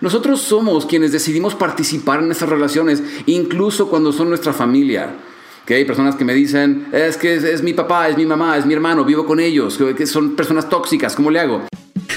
Nosotros somos quienes decidimos participar en esas relaciones, incluso cuando son nuestra familia. Que hay personas que me dicen, es que es, mi papá, es mi mamá, es mi hermano, vivo con ellos, que son personas tóxicas, ¿cómo le hago?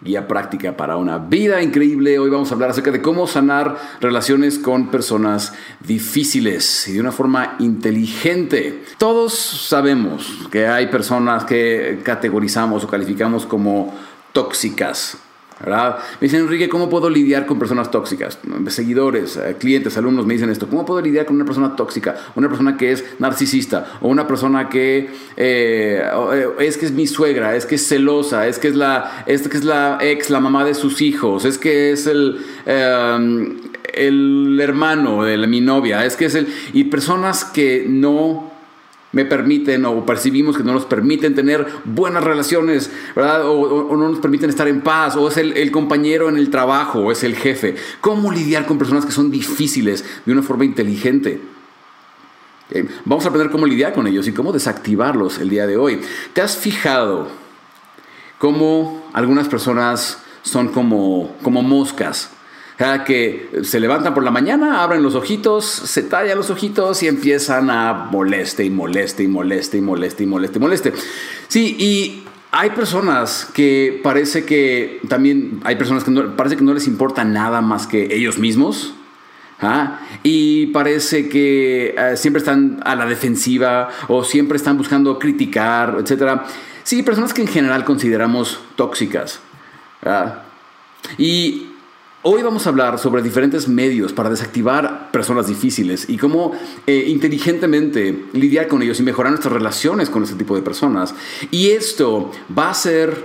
guía práctica para una vida increíble. Hoy vamos a hablar acerca de cómo sanar relaciones con personas difíciles y de una forma inteligente. Todos sabemos que hay personas que categorizamos o calificamos como tóxicas. Me dicen, Enrique, ¿cómo puedo lidiar con personas tóxicas? Seguidores, eh, clientes, alumnos me dicen esto. ¿Cómo puedo lidiar con una persona tóxica? Una persona que es narcisista o una persona que eh, eh, es que es mi suegra, es que es celosa, es que es la, es que es la ex, la mamá de sus hijos, es que es el, el hermano de mi novia, es que es el... Y personas que no me permiten o percibimos que no nos permiten tener buenas relaciones, ¿verdad? O, no nos permiten estar en paz, o es el, compañero en el trabajo, o es el jefe. ¿Cómo lidiar con personas que son difíciles de una forma inteligente? Eh, vamos a aprender cómo lidiar con ellos y cómo desactivarlos el día de hoy. ¿Te has fijado cómo algunas personas son como, como moscas? Que se levantan por la mañana, abren los ojitos, se tallan los ojitos y empiezan a moleste y moleste y moleste y moleste y moleste y moleste. Sí, y hay personas que parece que también hay personas que parece que no les importa nada más que ellos mismos. ¿ah? Y parece que eh, siempre están a la defensiva o siempre están buscando criticar, etc. Sí, personas que en general consideramos tóxicas. Y Hoy vamos a hablar sobre diferentes medios para desactivar personas difíciles y cómo eh, inteligentemente lidiar con ellos y mejorar nuestras relaciones con este tipo de personas. Y esto va a ser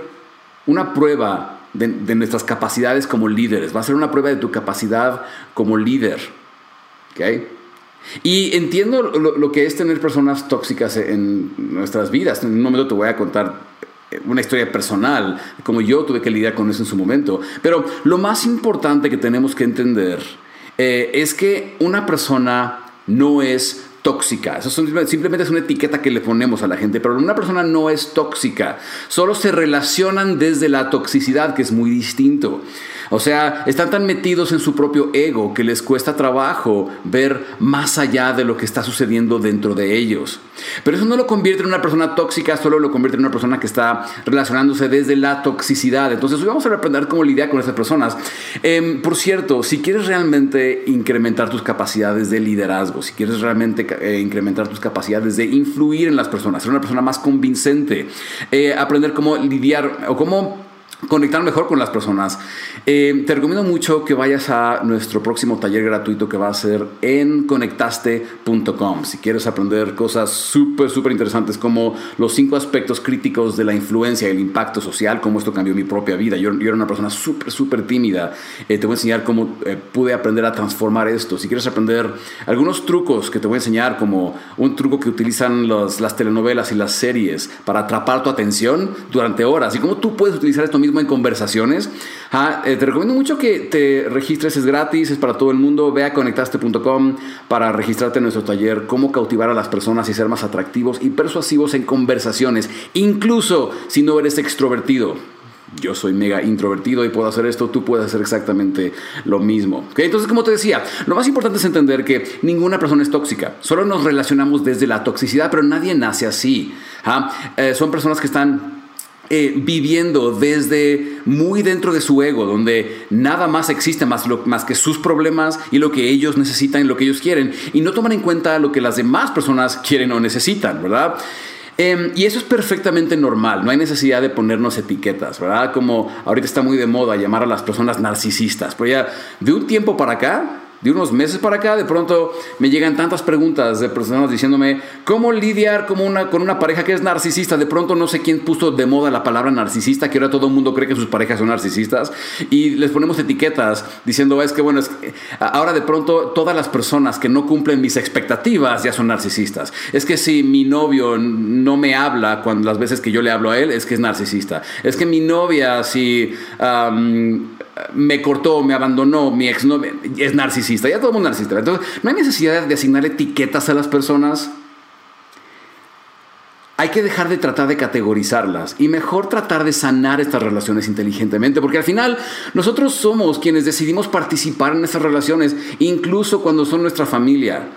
una prueba de, nuestras capacidades como líderes, va a ser una prueba de tu capacidad como líder. Y entiendo lo, lo, que es tener personas tóxicas en nuestras vidas. En un momento te voy a contar una historia personal, como yo tuve que lidiar con eso en su momento. Pero lo más importante que tenemos que entender eh, es que una persona no es tóxica. Eso simplemente es una etiqueta que le ponemos a la gente, pero una persona no es tóxica. Solo se relacionan desde la toxicidad, que es muy distinto. O sea, están tan metidos en su propio ego que les cuesta trabajo ver más allá de lo que está sucediendo dentro de ellos. Pero eso no lo convierte en una persona tóxica, solo lo convierte en una persona que está relacionándose desde la toxicidad. Entonces hoy vamos a aprender cómo lidiar con esas personas. Em, por cierto, si quieres realmente incrementar tus capacidades de liderazgo, si quieres realmente eh, incrementar tus capacidades de influir en las personas, ser una persona más convincente, eh, aprender cómo lidiar o cómo conectar mejor con las personas. Eh, te recomiendo mucho que vayas a nuestro próximo taller gratuito que va a ser en conectaste.com. Si quieres aprender cosas súper, súper interesantes como los cinco aspectos críticos de la influencia el impacto social, cómo esto cambió mi propia vida. Yo, yo era una persona súper, súper tímida. Eh, te voy a enseñar cómo eh, pude aprender a transformar esto. Si quieres aprender algunos trucos que te voy a enseñar, como un truco que utilizan las telenovelas y las series para atrapar tu atención durante horas y cómo tú puedes utilizar esto mismo en conversaciones. Ah, eh, te recomiendo mucho que te registres, es gratis, es para todo el mundo. Ve a conectaste.com para registrarte en nuestro taller, cómo cautivar a las personas y ser más atractivos y persuasivos en conversaciones, incluso si no eres extrovertido yo soy mega introvertido y puedo hacer esto, tú puedes hacer exactamente lo mismo. Entonces, como te decía, lo más importante es entender que ninguna persona es tóxica. Solo nos relacionamos desde la toxicidad, pero nadie nace así. ¿ah? Eh, son personas que están eh, viviendo desde muy dentro de su ego, donde nada más existe más, más que sus problemas y lo que ellos necesitan y lo que ellos quieren, y no toman en cuenta lo que las demás personas quieren o necesitan, ¿verdad? Em, y eso es perfectamente normal, no hay necesidad de ponernos etiquetas, ¿verdad? Como ahorita está muy de moda llamar a las personas narcisistas, pero ya de un tiempo para acá, de unos meses para acá, de pronto me llegan tantas preguntas de personas diciéndome cómo lidiar como una, con una pareja que es narcisista. De pronto no sé quién puso de moda la palabra narcisista, que ahora todo el mundo cree que sus parejas son narcisistas. Y les ponemos etiquetas diciendo, es que bueno, ahora de pronto todas las personas que no cumplen mis expectativas ya son narcisistas. Es que si mi novio no me habla cuando las veces que yo le hablo a él, es que es narcisista. Es que mi novia, si me cortó, me abandonó, mi ex no es narcisista, ya todo el mundo es narcisista. Entonces, no hay necesidad de asignar etiquetas a las personas. Hay que dejar de tratar de categorizarlas y mejor tratar de sanar estas relaciones inteligentemente, porque al final nosotros somos quienes decidimos participar en esas relaciones, incluso cuando son nuestra familia.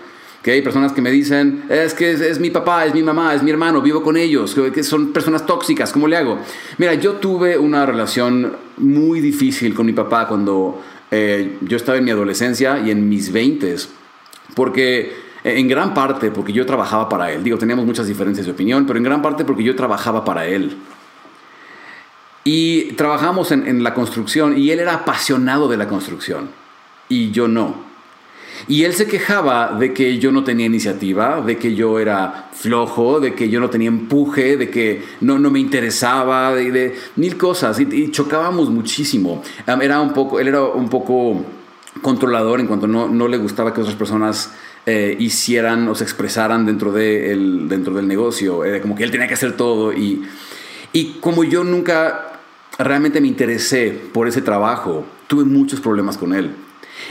Que hay personas que me dicen, es que es, mi papá, es mi mamá, es mi hermano, vivo con ellos, que, son personas tóxicas, ¿cómo le hago? Mira, yo tuve una relación muy difícil con mi papá cuando eh, yo estaba en mi adolescencia y en mis veintes, porque en gran parte porque yo trabajaba para él, digo, teníamos muchas diferencias de opinión, pero en gran parte porque yo trabajaba para él. Y trabajamos en la construcción y él era apasionado de la construcción y yo no. Y él se quejaba de que yo no tenía iniciativa, de que yo era flojo, de que yo no tenía empuje, de que no, no me interesaba, de, mil cosas. Y, chocábamos muchísimo. era un poco, él era un poco controlador en cuanto no, no le gustaba que otras personas eh, hicieran o se expresaran dentro, de el, dentro del negocio. Era como que él tenía que hacer todo. Y, y como yo nunca realmente me interesé por ese trabajo, tuve muchos problemas con él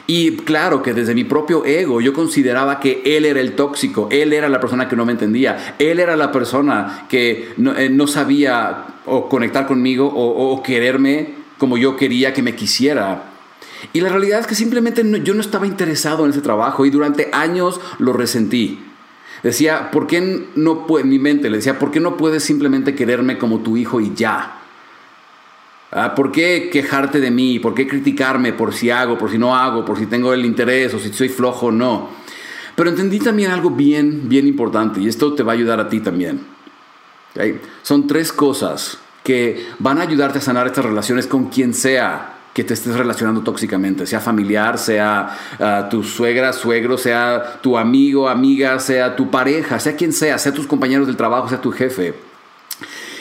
y claro que desde mi propio ego yo consideraba que él era el tóxico, él era la persona que no me entendía, él era la persona que no, eh, sabía o conectar conmigo o, quererme como yo quería que me quisiera. Y la realidad es que simplemente yo no estaba interesado en ese trabajo y durante años lo resentí. Decía, ¿por qué no puede, mi mente le decía, ¿por qué no puedes simplemente quererme como tu hijo y ya? Ah, ¿Por qué quejarte de mí? ¿Por qué criticarme por si hago, por si no hago, por si tengo el interés o si soy flojo o no? Pero entendí también algo bien, bien importante y esto te va a ayudar a ti también. Son tres cosas que van a ayudarte a sanar estas relaciones con quien sea que te estés relacionando tóxicamente, sea familiar, sea ah, tu suegra, suegro, sea tu amigo, amiga, sea tu pareja, sea quien sea, sea tus compañeros del trabajo, sea tu jefe.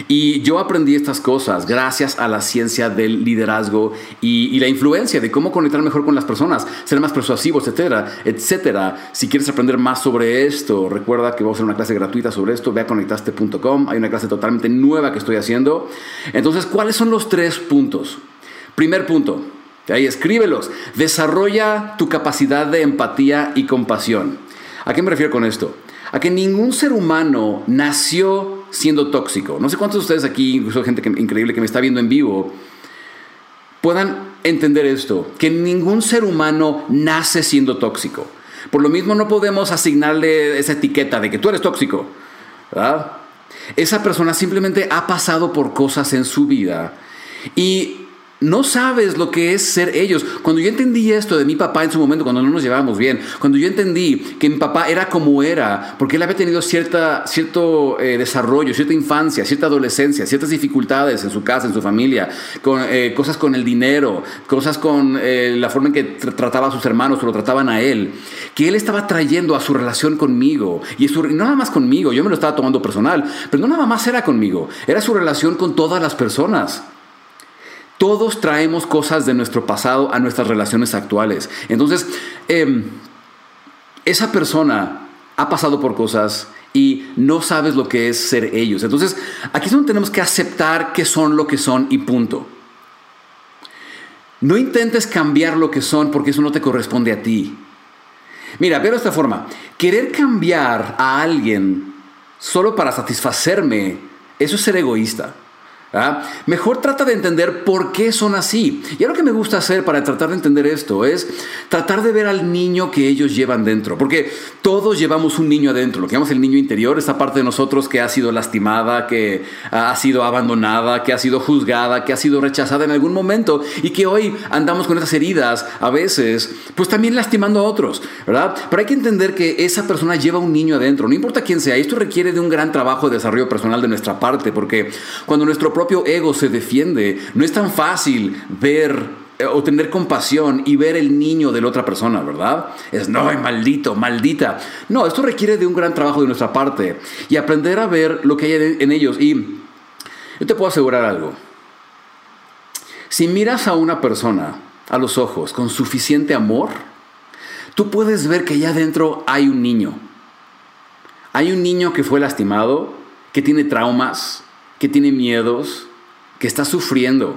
Y yo aprendí estas cosas gracias a la ciencia del liderazgo y, la influencia de cómo conectar mejor con las personas, ser más persuasivos, etcétera, etcétera. Si quieres aprender más sobre esto, recuerda que vamos a hacer una clase gratuita sobre esto, ve a conectaste.com, hay una clase totalmente nueva que estoy haciendo. Entonces, ¿cuáles son los tres puntos? Primer punto, ahí escríbelos, desarrolla tu capacidad de empatía y compasión. ¿A qué me refiero con esto? A que ningún ser humano nació siendo tóxico. No sé cuántos de ustedes aquí, incluso gente increíble que me está viendo en vivo, puedan entender esto, que ningún ser humano nace siendo tóxico. Por lo mismo no podemos asignarle esa etiqueta de que tú eres tóxico. Esa persona simplemente ha pasado por cosas en su vida y no sabes lo que es ser ellos. Cuando yo entendí esto de mi papá en su momento, cuando no nos llevábamos bien, cuando yo entendí que mi papá era como era, porque él había tenido cierta, cierto eh, desarrollo, cierta infancia, cierta adolescencia, ciertas dificultades en su casa, en su familia, eh, cosas con el dinero, cosas con eh, la forma en que trataba a sus hermanos o lo trataban a él, que él estaba trayendo a su relación conmigo, y, no nada más conmigo, yo me lo estaba tomando personal, pero no nada más era conmigo, era su relación con todas las personas. Todos traemos cosas de nuestro pasado a nuestras relaciones actuales. Entonces, em, esa persona ha pasado por cosas y no sabes lo que es ser ellos. Entonces, aquí es donde tenemos que aceptar que son lo que son y punto. No intentes cambiar lo que son porque eso no te corresponde a ti. Mira, veo de esta forma. Querer cambiar a alguien solo para satisfacerme, eso es ser egoísta. ¿Ah? Mejor trata de entender por qué son así. Y lo que me gusta hacer para tratar de entender esto es tratar de ver al niño que ellos llevan dentro. Porque todos llevamos un niño adentro, lo que llamamos el niño interior, esa parte de nosotros que ha sido lastimada, que ha sido abandonada, que ha sido juzgada, que ha sido rechazada en algún momento y que hoy andamos con esas heridas a veces, pues también lastimando a otros, ¿verdad? Pero hay que entender que esa persona lleva un niño adentro, no importa quién sea. Esto requiere de un gran trabajo de desarrollo personal de nuestra parte, porque cuando nuestro propio ego se defiende. No es tan fácil ver eh, o tener compasión y ver el niño de la otra persona, ¿verdad? Es, no, maldito, maldita. No, esto requiere de un gran trabajo de nuestra parte y aprender a ver lo que hay en ellos. Y yo te puedo asegurar algo. Si miras a una persona a los ojos con suficiente amor, tú puedes ver que allá adentro hay un niño. Hay un niño que fue lastimado, que tiene traumas, que tiene miedos, que está sufriendo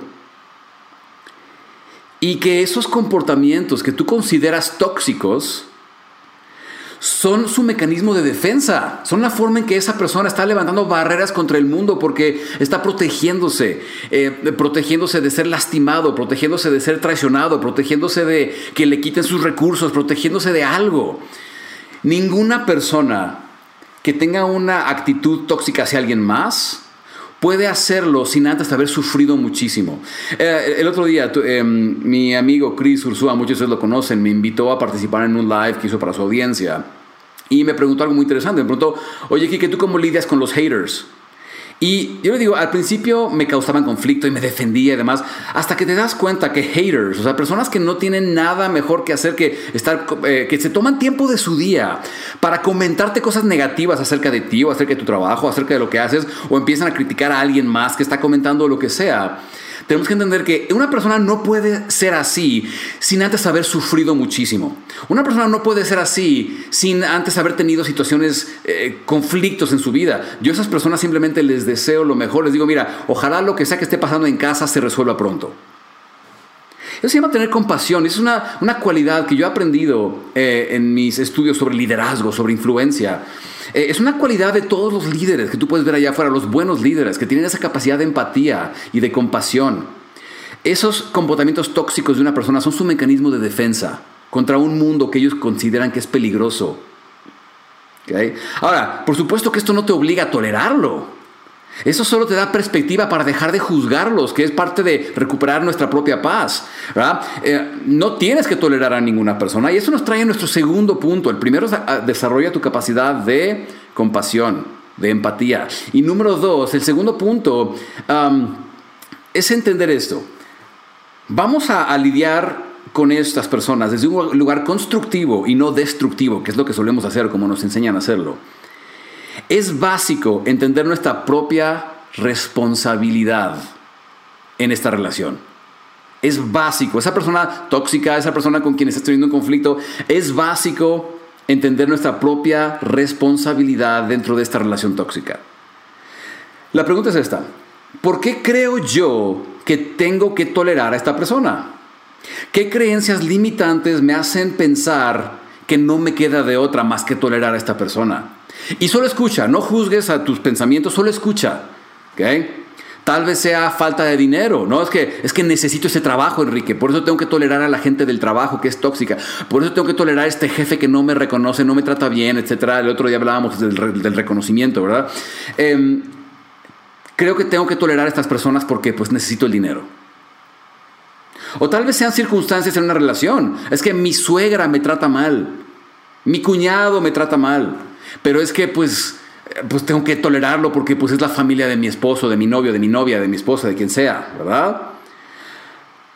y que esos comportamientos que tú consideras tóxicos son su mecanismo de defensa, son la forma en que esa persona está levantando barreras contra el mundo porque está protegiéndose, eh, protegiéndose de ser lastimado, protegiéndose de ser traicionado, protegiéndose de que le quiten sus recursos, protegiéndose de algo. Ninguna persona que tenga una actitud tóxica hacia alguien más, puede hacerlo sin antes haber sufrido muchísimo. Eh, el otro día, em, mi amigo Chris Ursúa, muchos de ustedes lo conocen, me invitó a participar en un live que hizo para su audiencia y me preguntó algo muy interesante. Me preguntó, oye, Kike, ¿tú cómo lidias con los haters? Y yo le digo, al principio me causaban conflicto y me defendía y demás, hasta que te das cuenta que haters, o sea, personas que no tienen nada mejor que hacer que estar, eh, que se toman tiempo de su día para comentarte cosas negativas acerca de ti o acerca de tu trabajo, acerca de lo que haces, o empiezan a criticar a alguien más que está comentando lo que sea tenemos que entender que una persona no puede ser así sin antes haber sufrido muchísimo. Una persona no puede ser así sin antes haber tenido situaciones, eh, conflictos en su vida. Yo a esas personas simplemente les deseo lo mejor. Les digo, mira, ojalá lo que sea que esté pasando en casa se resuelva pronto. Eso se llama tener compasión. Es una, una cualidad que yo he aprendido eh, en mis estudios sobre liderazgo, sobre influencia. Eh, es una cualidad de todos los líderes que tú puedes ver allá afuera, los buenos líderes, que tienen esa capacidad de empatía y de compasión. Esos comportamientos tóxicos de una persona son su mecanismo de defensa contra un mundo que ellos consideran que es peligroso. Ahora, por supuesto que esto no te obliga a tolerarlo. Eso solo te da perspectiva para dejar de juzgarlos, que es parte de recuperar nuestra propia paz. Eh, no tienes que tolerar a ninguna persona. Y eso nos trae a nuestro segundo punto. El primero es desarrolla tu capacidad de compasión, de empatía. Y número dos, el segundo punto es entender esto. Vamos a lidiar con estas personas desde un lugar constructivo y no destructivo, que es lo que solemos hacer como nos enseñan a hacerlo. Es básico entender nuestra propia responsabilidad en esta relación. Es básico. Esa persona tóxica, esa persona con quien estás teniendo un conflicto, es básico entender nuestra propia responsabilidad dentro de esta relación tóxica. La pregunta es esta. ¿Por qué creo yo que tengo que tolerar a esta persona? ¿Qué creencias limitantes me hacen pensar que no me queda de otra más que tolerar a esta persona? Y solo escucha, no juzgues a tus pensamientos, solo escucha. Tal vez sea falta de dinero, ¿no? Es que, es que necesito ese trabajo, Enrique. Por eso tengo que tolerar a la gente del trabajo que es tóxica. Por eso tengo que tolerar a este jefe que no me reconoce, no me trata bien, etc. El otro día hablábamos del, reconocimiento, ¿verdad? Em, creo que tengo que tolerar a estas personas porque pues necesito el dinero. O tal vez sean circunstancias en una relación. Es que mi suegra me trata mal. Mi cuñado me trata mal. Pero es que pues, pues tengo que tolerarlo porque pues es la familia de mi esposo, de mi novio, de mi novia, de mi esposa, de quien sea, ¿verdad?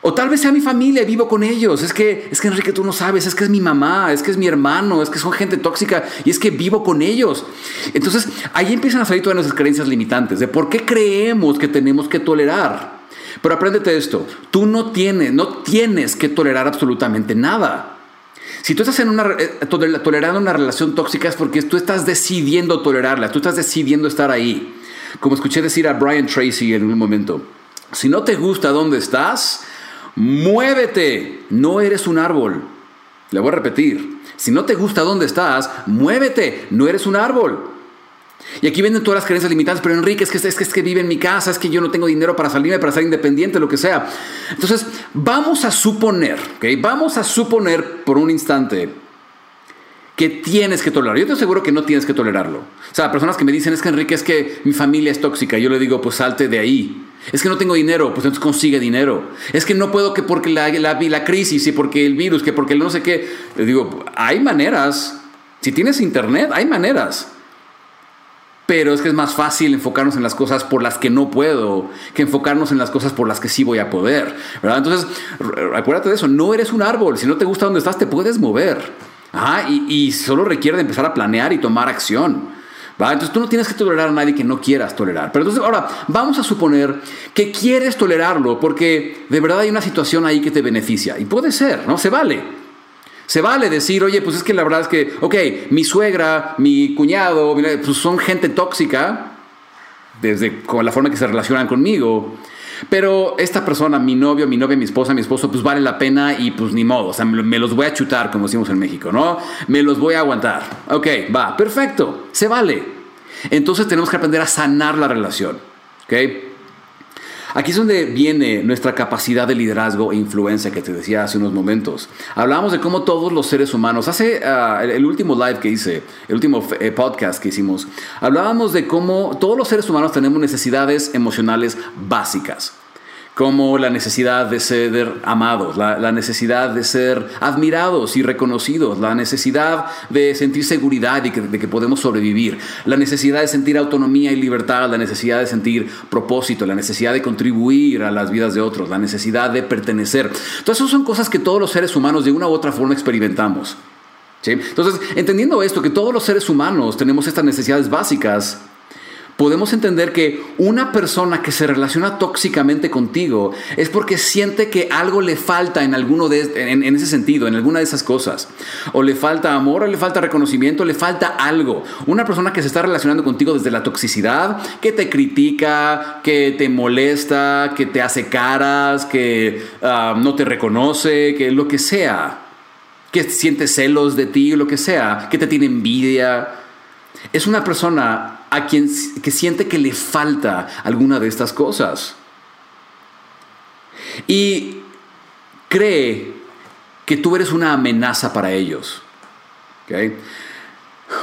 O tal vez sea mi familia, vivo con ellos. Es que, es que Enrique, tú no sabes, es que es mi mamá, es que es mi hermano, es que son gente tóxica y es que vivo con ellos. Entonces ahí empiezan a salir todas nuestras creencias limitantes de por qué creemos que tenemos que tolerar. Pero apréndete esto, tú no tienes, no tienes que tolerar absolutamente nada. Si tú estás en una, eh, tolerando una relación tóxica es porque tú estás decidiendo tolerarla, tú estás decidiendo estar ahí. Como escuché decir a Brian Tracy en un momento, si no te gusta dónde estás, muévete, no eres un árbol. Le voy a repetir, si no te gusta dónde estás, muévete, no eres un árbol. Y aquí vienen todas las creencias limitadas, pero Enrique, es que, es, que, es que vive en mi casa, es que yo no tengo dinero para salirme, para ser independiente, lo que sea. Entonces, vamos a suponer, ¿ok? Vamos a suponer por un instante que tienes que tolerarlo. Yo te aseguro que no tienes que tolerarlo. O sea, personas que me dicen, es que Enrique, es que mi familia es tóxica. Yo le digo, pues salte de ahí. Es que no tengo dinero, pues entonces consigue dinero. Es que no puedo que porque la, la, la crisis y porque el virus, que porque el no sé qué. Le digo, hay maneras. Si tienes internet, hay maneras. Pero es que es más fácil enfocarnos en las cosas por las que no puedo que enfocarnos en las cosas por las que sí voy a poder. ¿verdad? Entonces, acuérdate de eso, no eres un árbol. Si no te gusta donde estás, te puedes mover. y, solo requiere de empezar a planear y tomar acción. Entonces tú no tienes que tolerar a nadie que no quieras tolerar. Pero entonces ahora vamos a suponer que quieres tolerarlo porque de verdad hay una situación ahí que te beneficia. Y puede ser, ¿no? Se vale. Se vale decir, oye, pues es que la verdad es que, ok, mi suegra, mi cuñado, pues son gente tóxica, desde la forma que se relacionan conmigo. Pero esta persona, mi novio, mi novia, mi esposa, mi esposo, pues vale la pena y pues ni modo. O sea, me los voy a chutar, como decimos en México, ¿no? Me los voy a aguantar. Ok, va, perfecto, se vale. Entonces tenemos que aprender a sanar la relación. ¿Ok? Aquí es donde viene nuestra capacidad de liderazgo e influencia que te decía hace unos momentos. Hablábamos de cómo todos los seres humanos, hace ah, el último live que hice, el último eh, podcast que hicimos, hablábamos de cómo todos los seres humanos tenemos necesidades emocionales básicas como la necesidad de ser amados, la, necesidad de ser admirados y reconocidos, la necesidad de sentir seguridad y de que podemos sobrevivir, la necesidad de sentir autonomía y libertad, la necesidad de sentir propósito, la necesidad de contribuir a las vidas de otros, la necesidad de pertenecer. Todas esas son cosas que todos los seres humanos de una u otra forma experimentamos. Entonces, entendiendo esto, que todos los seres humanos tenemos estas necesidades básicas, podemos entender que una persona que se relaciona tóxicamente contigo es porque siente que algo le falta en alguno de en, ese sentido, en alguna de esas cosas. O le falta amor, o le falta reconocimiento, le falta algo. Una persona que se está relacionando contigo desde la toxicidad, que te critica, que te molesta, que te hace caras, que ah, no te reconoce, que lo que sea, que siente celos de ti, lo que sea, que te tiene envidia. Es una persona a quien que siente que le falta alguna de estas cosas. Y cree que tú eres una amenaza para ellos.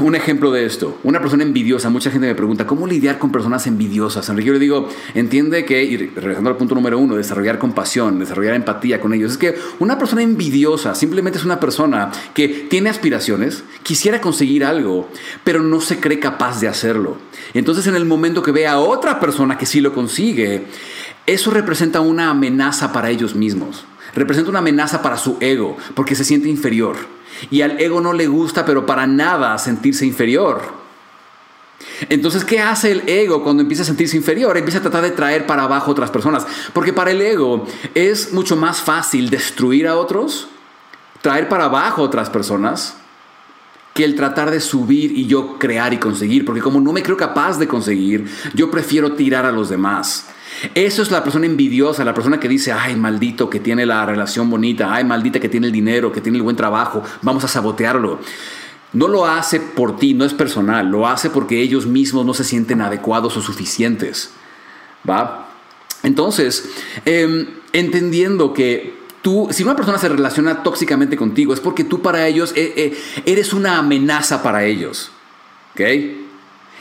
Un ejemplo de esto, una persona envidiosa, mucha gente me pregunta, ¿cómo lidiar con personas envidiosas? Enrique, yo le digo, entiende que, y regresando al punto número uno, desarrollar compasión, desarrollar empatía con ellos, es que una persona envidiosa simplemente es una persona que tiene aspiraciones, quisiera conseguir algo, pero no se cree capaz de hacerlo. Entonces en el momento que ve a otra persona que sí lo consigue, eso representa una amenaza para ellos mismos, representa una amenaza para su ego, porque se siente inferior. Y al ego no le gusta, pero para nada, sentirse inferior. Entonces, ¿qué hace el ego cuando empieza a sentirse inferior? Empieza a tratar de traer para abajo a otras personas. Porque para el ego es mucho más fácil destruir a otros, traer para abajo a otras personas, que el tratar de subir y yo crear y conseguir. Porque como no me creo capaz de conseguir, yo prefiero tirar a los demás. Eso es la persona envidiosa, la persona que dice, ay, maldito que tiene la relación bonita, ay, maldita que tiene el dinero, que tiene el buen trabajo, vamos a sabotearlo. No lo hace por ti, no es personal, lo hace porque ellos mismos no se sienten adecuados o suficientes. ¿Va? Entonces, em, entendiendo que tú, si una persona se relaciona tóxicamente contigo, es porque tú para ellos eh, eh, eres una amenaza para ellos. ¿Ok?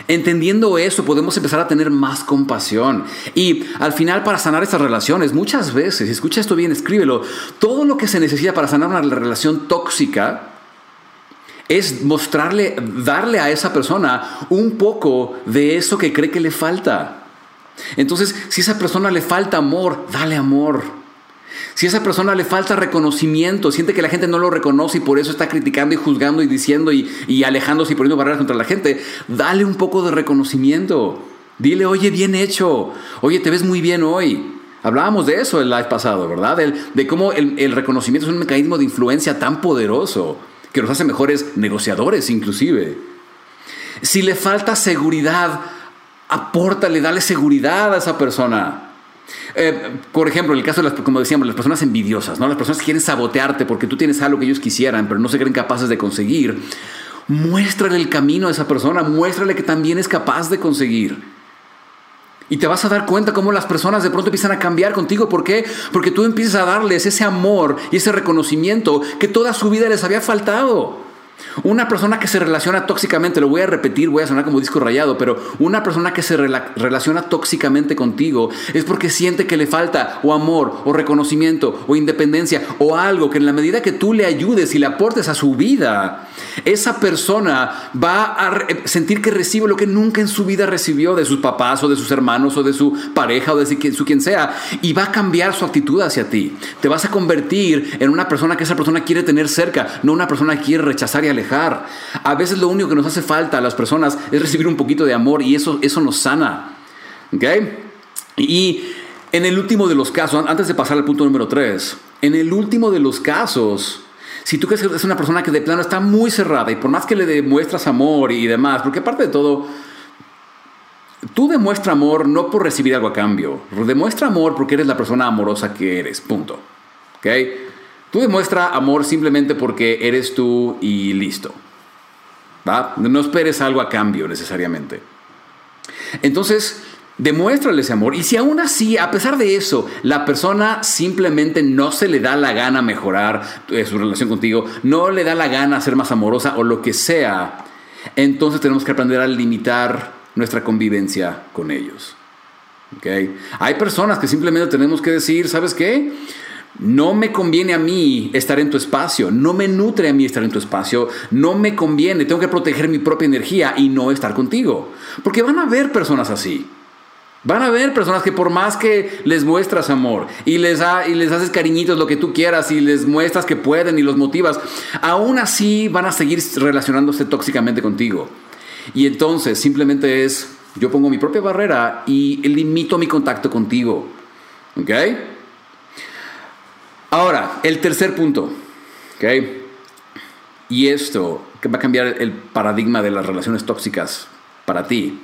Entendiendo eso, podemos empezar a tener más compasión. Y al final, para sanar estas relaciones, muchas veces, escucha esto bien, escríbelo, todo lo que se necesita para sanar una relación tóxica es mostrarle, darle a esa persona un poco de eso que cree que le falta. Entonces, si a esa persona le falta amor, dale amor. Si a esa persona le falta reconocimiento, siente que la gente no lo reconoce y por eso está criticando y juzgando y diciendo y, alejándose y poniendo barreras contra la gente, dale un poco de reconocimiento. Dile, oye, bien hecho. Oye, te ves muy bien hoy. Hablábamos de eso el live pasado, ¿verdad? de cómo el, el reconocimiento es un mecanismo de influencia tan poderoso que nos hace mejores negociadores inclusive. Si le falta seguridad, apórtale, dale seguridad a esa persona. Eh, por ejemplo, en el caso de las, como decíamos, las personas envidiosas, ¿no? Las personas que quieren sabotearte porque tú tienes algo que ellos quisieran, pero no se creen capaces de conseguir. Muéstrale el camino a esa persona, muéstrale que también es capaz de conseguir. Y te vas a dar cuenta cómo las personas de pronto empiezan a cambiar contigo. ¿Por qué? Porque tú empiezas a darles ese amor y ese reconocimiento que toda su vida les había faltado. Una persona que se relaciona tóxicamente, lo voy a repetir, voy a sonar como disco rayado, pero una persona que se relaciona tóxicamente contigo es porque siente que le falta o amor, o reconocimiento, o independencia, o algo que en la medida que tú le ayudes y le aportes a su vida, esa persona va a sentir que recibe lo que nunca en su vida recibió de sus papás, o de sus hermanos, o de su pareja, o de su quien sea, y va a cambiar su actitud hacia ti. Te vas a convertir en una persona que esa persona quiere tener cerca, no una persona que quiere rechazar y alejar. A veces lo único que nos hace falta a las personas es recibir un poquito de amor y eso, eso nos sana. ¿Ok? Y en el último de los casos, antes de pasar al punto número 3, en el último de los casos, si tú crees que es una persona que de plano está muy cerrada y por más que le demuestras amor y demás, porque aparte de todo, tú demuestra amor no por recibir algo a cambio, demuestra amor porque eres la persona amorosa que eres, punto. ¿Ok? Tú demuestra amor simplemente porque eres tú y listo. ¿Va? No esperes algo a cambio necesariamente. Entonces, demuéstrale ese amor. Y si aún así, a pesar de eso, la persona simplemente no se le da la gana mejorar eh, su relación contigo, no le da la gana ser más amorosa o lo que sea, entonces tenemos que aprender a limitar nuestra convivencia con ellos. Hay personas que simplemente tenemos que decir, ¿sabes qué? No me conviene a mí estar en tu espacio, no me nutre a mí estar en tu espacio, no me conviene, tengo que proteger mi propia energía y no estar contigo. Porque van a haber personas así. Van a haber personas que por más que les muestras amor y les, y les haces cariñitos, lo que tú quieras, y les muestras que pueden y los motivas, aún así van a seguir relacionándose tóxicamente contigo. Y entonces simplemente es, yo pongo mi propia barrera y limito mi contacto contigo. ¿Ok? Ahora, el tercer punto, ¿ok? Y esto que va a cambiar el paradigma de las relaciones tóxicas para ti.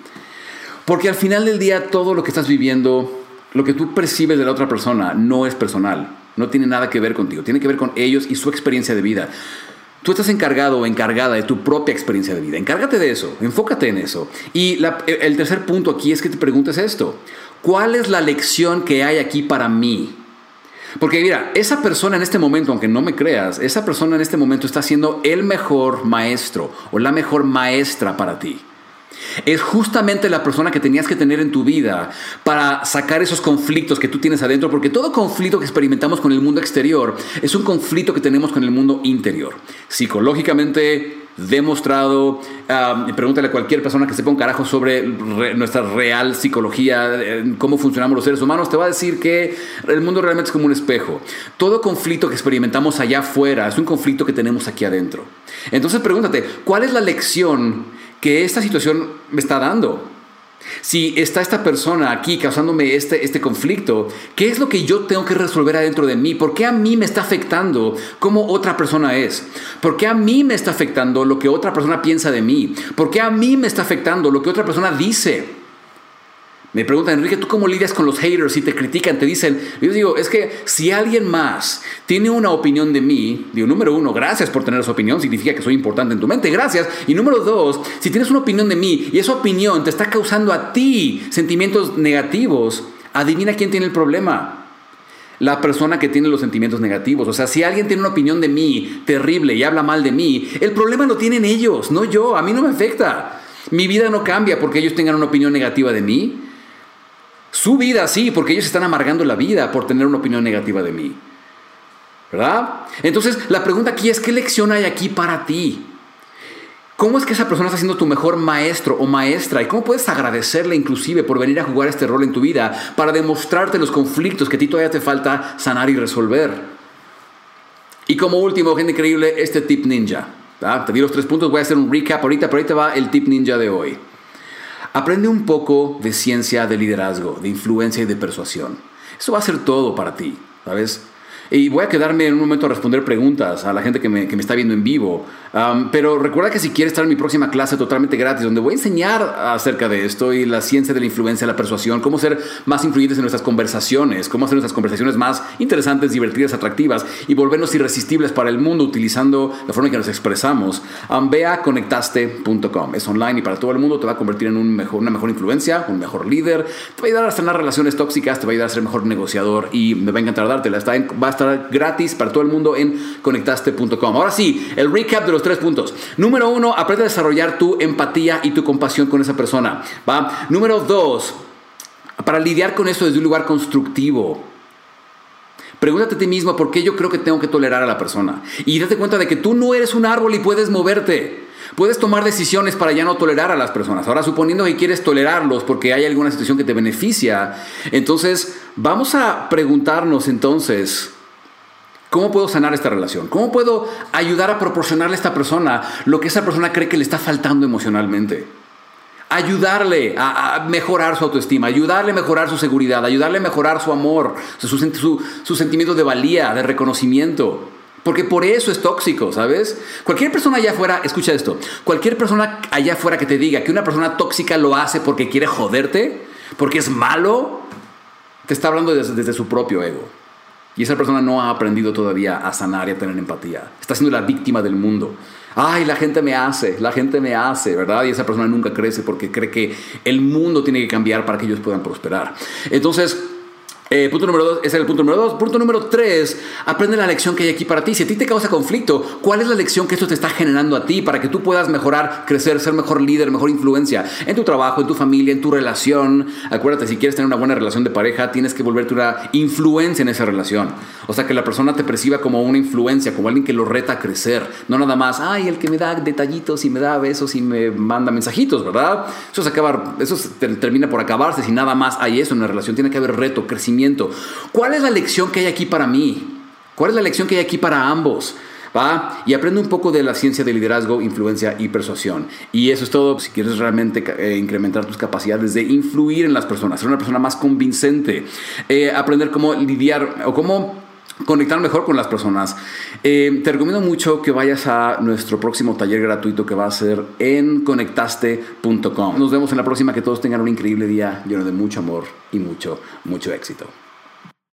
Porque al final del día todo lo que estás viviendo, lo que tú percibes de la otra persona, no es personal. No tiene nada que ver contigo. Tiene que ver con ellos y su experiencia de vida. Tú estás encargado o encargada de tu propia experiencia de vida. Encárgate de eso. Enfócate en eso. Y el tercer punto aquí es que te preguntes esto. ¿Cuál es la lección que hay aquí para mí? Porque mira, esa persona en este momento, aunque no me creas, esa persona en este momento está siendo el mejor maestro o la mejor maestra para ti. Es justamente la persona que tenías que tener en tu vida para sacar esos conflictos que tú tienes adentro, porque todo conflicto que experimentamos con el mundo exterior es un conflicto que tenemos con el mundo interior. Psicológicamente, demostrado. pregúntale a cualquier persona que sepa un carajo sobre nuestra real psicología, cómo funcionamos los seres humanos, te va a decir que el mundo realmente es como un espejo. Todo conflicto que experimentamos allá afuera es un conflicto que tenemos aquí adentro. Entonces pregúntate, ¿cuál es la lección que esta situación me está dando? Si está esta persona aquí causándome este, este conflicto, ¿qué es lo que yo tengo que resolver adentro de mí? ¿Por qué a mí me está afectando cómo otra persona es? ¿Por qué a mí me está afectando lo que otra persona piensa de mí? ¿Por qué a mí me está afectando lo que otra persona dice? Me preguntan, Enrique, ¿tú cómo lidias con los haters si te critican, te dicen? Yo digo, es que si alguien más tiene una opinión de mí, digo, número uno, gracias por tener esa opinión, significa que soy importante en tu mente, gracias. Y número dos, si tienes una opinión de mí y esa opinión te está causando a ti sentimientos negativos, adivina quién tiene el problema. La persona que tiene los sentimientos negativos. O sea, si alguien tiene una opinión de mí terrible y habla mal de mí, el problema lo tienen ellos, no yo. A mí no me afecta. Mi vida no cambia porque ellos tengan una opinión negativa de mí. Su vida sí, porque ellos están amargando la vida por tener una opinión negativa de mí. ¿Verdad? Entonces, la pregunta aquí es, ¿qué lección hay aquí para ti? ¿Cómo es que esa persona está siendo tu mejor maestro o maestra? ¿Y cómo puedes agradecerle inclusive por venir a jugar este rol en tu vida para demostrarte los conflictos que a ti todavía te falta sanar y resolver? Y como último, gente increíble, este tip ninja. Te di los tres puntos, voy a hacer un recap ahorita, pero ahorita va el tip ninja de hoy. Aprende un poco de ciencia de liderazgo, de influencia y de persuasión. Eso va a ser todo para ti, ¿sabes? Y voy a quedarme en un momento a responder preguntas a la gente que me, que me está viendo en vivo pero recuerda que si quieres estar en mi próxima clase totalmente gratis, donde voy a enseñar acerca de esto y la ciencia de la influencia, la persuasión, cómo ser más influyentes en nuestras conversaciones, cómo hacer nuestras conversaciones más interesantes, divertidas, atractivas y volvernos irresistibles para el mundo utilizando la forma en que nos expresamos, ve a conectaste.com. Es online y para todo el mundo te va a convertir en un mejor, una mejor influencia, un mejor líder, te va a ayudar a sanar relaciones tóxicas, te va a ayudar a ser mejor negociador y me va a encantar dártela. Está va a estar gratis para todo el mundo en conectaste.com. Ahora sí, el recap de los tres puntos. Número uno, aprende a desarrollar tu empatía y tu compasión con esa persona. ¿va? Número dos, para lidiar con esto desde un lugar constructivo. Pregúntate a ti mismo por qué yo creo que tengo que tolerar a la persona. Y date cuenta de que tú no eres un árbol y puedes moverte. Puedes tomar decisiones para ya no tolerar a las personas. Ahora, suponiendo que quieres tolerarlos porque hay alguna situación que te beneficia, entonces vamos a preguntarnos entonces, ¿cómo puedo sanar esta relación? ¿Cómo puedo ayudar a proporcionarle a esta persona lo que esa persona cree que le está faltando emocionalmente? ayudarle a, mejorar su autoestima, ayudarle a mejorar su seguridad, ayudarle a mejorar su amor, su, su, su sentimiento de valía, de reconocimiento. Porque por eso es tóxico, ¿sabes? Cualquier persona allá afuera, escucha esto, cualquier persona allá afuera que te diga que una persona tóxica lo hace porque quiere joderte, porque es malo, te está hablando desde su propio ego. Y esa persona no ha aprendido todavía a sanar y a tener empatía. Está siendo la víctima del mundo. Ay, la gente me hace, la gente me hace, ¿verdad? Y esa persona nunca crece porque cree que el mundo tiene que cambiar para que ellos puedan prosperar. Entonces, eh, punto número dos, ese es el punto número dos. Punto número tres, aprende la lección que hay aquí para ti. Si a ti te causa conflicto, ¿cuál es la lección que esto te está generando a ti para que tú puedas mejorar, crecer, ser mejor líder, mejor influencia en tu trabajo, en tu familia, en tu relación? Acuérdate, si quieres tener una buena relación de pareja, tienes que volverte una influencia en esa relación. O sea, que la persona te perciba como una influencia, como alguien que lo reta a crecer. No nada más, ay, el que me da detallitos y me da besos y me manda mensajitos, ¿verdad? Eso, se acaba, eso termina por acabarse si nada más hay eso en una relación. Tiene que haber reto, ¿Cuál es la lección que hay aquí para mí? ¿Cuál es la lección que hay aquí para ambos? ¿Va? Y aprende un poco de la ciencia de liderazgo, influencia y persuasión. Y eso es todo si quieres realmente eh, incrementar tus capacidades de influir en las personas, ser una persona más convincente, eh, aprender cómo lidiar o cómo conectar mejor con las personas. Eh, te recomiendo mucho que vayas a nuestro próximo taller gratuito que va a ser en conectaste.com. Nos vemos en la próxima, que todos tengan un increíble día lleno de mucho amor y mucho, mucho éxito.